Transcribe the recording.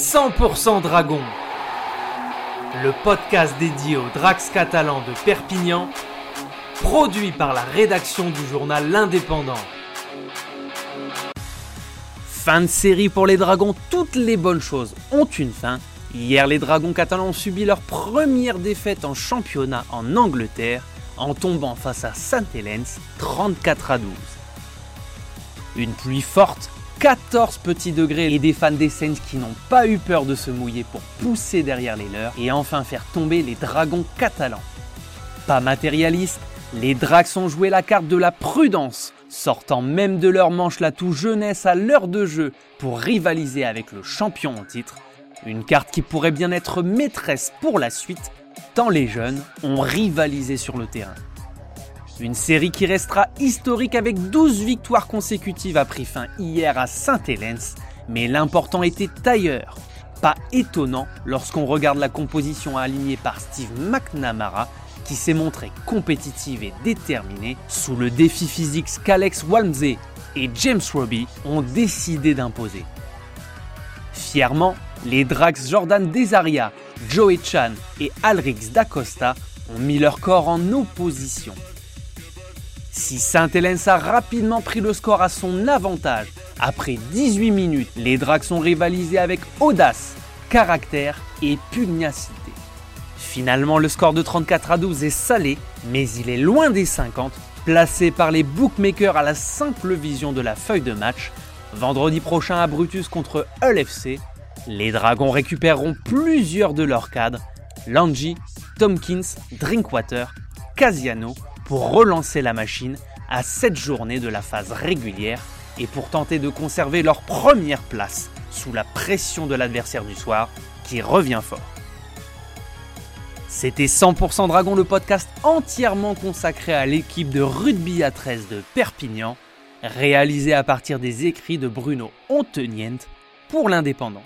100% Dragon, le podcast dédié aux Drax catalans de Perpignan, produit par la rédaction du journal L'Indépendant. Fin de série pour les Dragons, toutes les bonnes choses ont une fin. Hier, les Dragons catalans ont subi leur première défaite en championnat en Angleterre en tombant face à Saint-Helens 34 à 12. Une pluie forte 14 petits degrés et des fans des Saints qui n'ont pas eu peur de se mouiller pour pousser derrière les leurs et enfin faire tomber les dragons catalans. Pas matérialistes, les Dracs ont joué la carte de la prudence, sortant même de leur manche la tout jeunesse à l'heure de jeu pour rivaliser avec le champion en titre. Une carte qui pourrait bien être maîtresse pour la suite, tant les jeunes ont rivalisé sur le terrain. Une série qui restera historique avec 12 victoires consécutives a pris fin hier à Saint-Hélène, mais l'important était ailleurs. Pas étonnant lorsqu'on regarde la composition alignée par Steve McNamara qui s'est montré compétitive et déterminée sous le défi physique qu'Alex Walmsley et James Robbie ont décidé d'imposer. Fièrement, les Drax Jordan Desaria, Joey Chan et Alrix Dacosta ont mis leur corps en opposition. Si Saint-Hélène a rapidement pris le score à son avantage, après 18 minutes, les Dracs ont rivalisé avec audace, caractère et pugnacité. Finalement, le score de 34 à 12 est salé, mais il est loin des 50, placé par les bookmakers à la simple vision de la feuille de match. Vendredi prochain à Brutus contre Hull FC, les Dragons récupéreront plusieurs de leurs cadres, Langy, Tompkins, Drinkwater, Casiano pour relancer la machine à cette journée de la phase régulière et pour tenter de conserver leur première place sous la pression de l'adversaire du soir qui revient fort. C'était 100% Dragon, le podcast entièrement consacré à l'équipe de rugby à 13 de Perpignan, réalisé à partir des écrits de Bruno Ontenient pour l'Indépendant.